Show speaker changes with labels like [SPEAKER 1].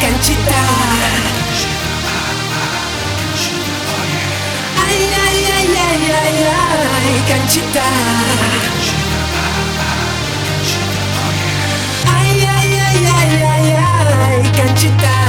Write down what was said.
[SPEAKER 1] canchita. Ay, ay, ay, ay, ay, ay, canchita. Ay, ay, ay, ay, ay, ay, canchita.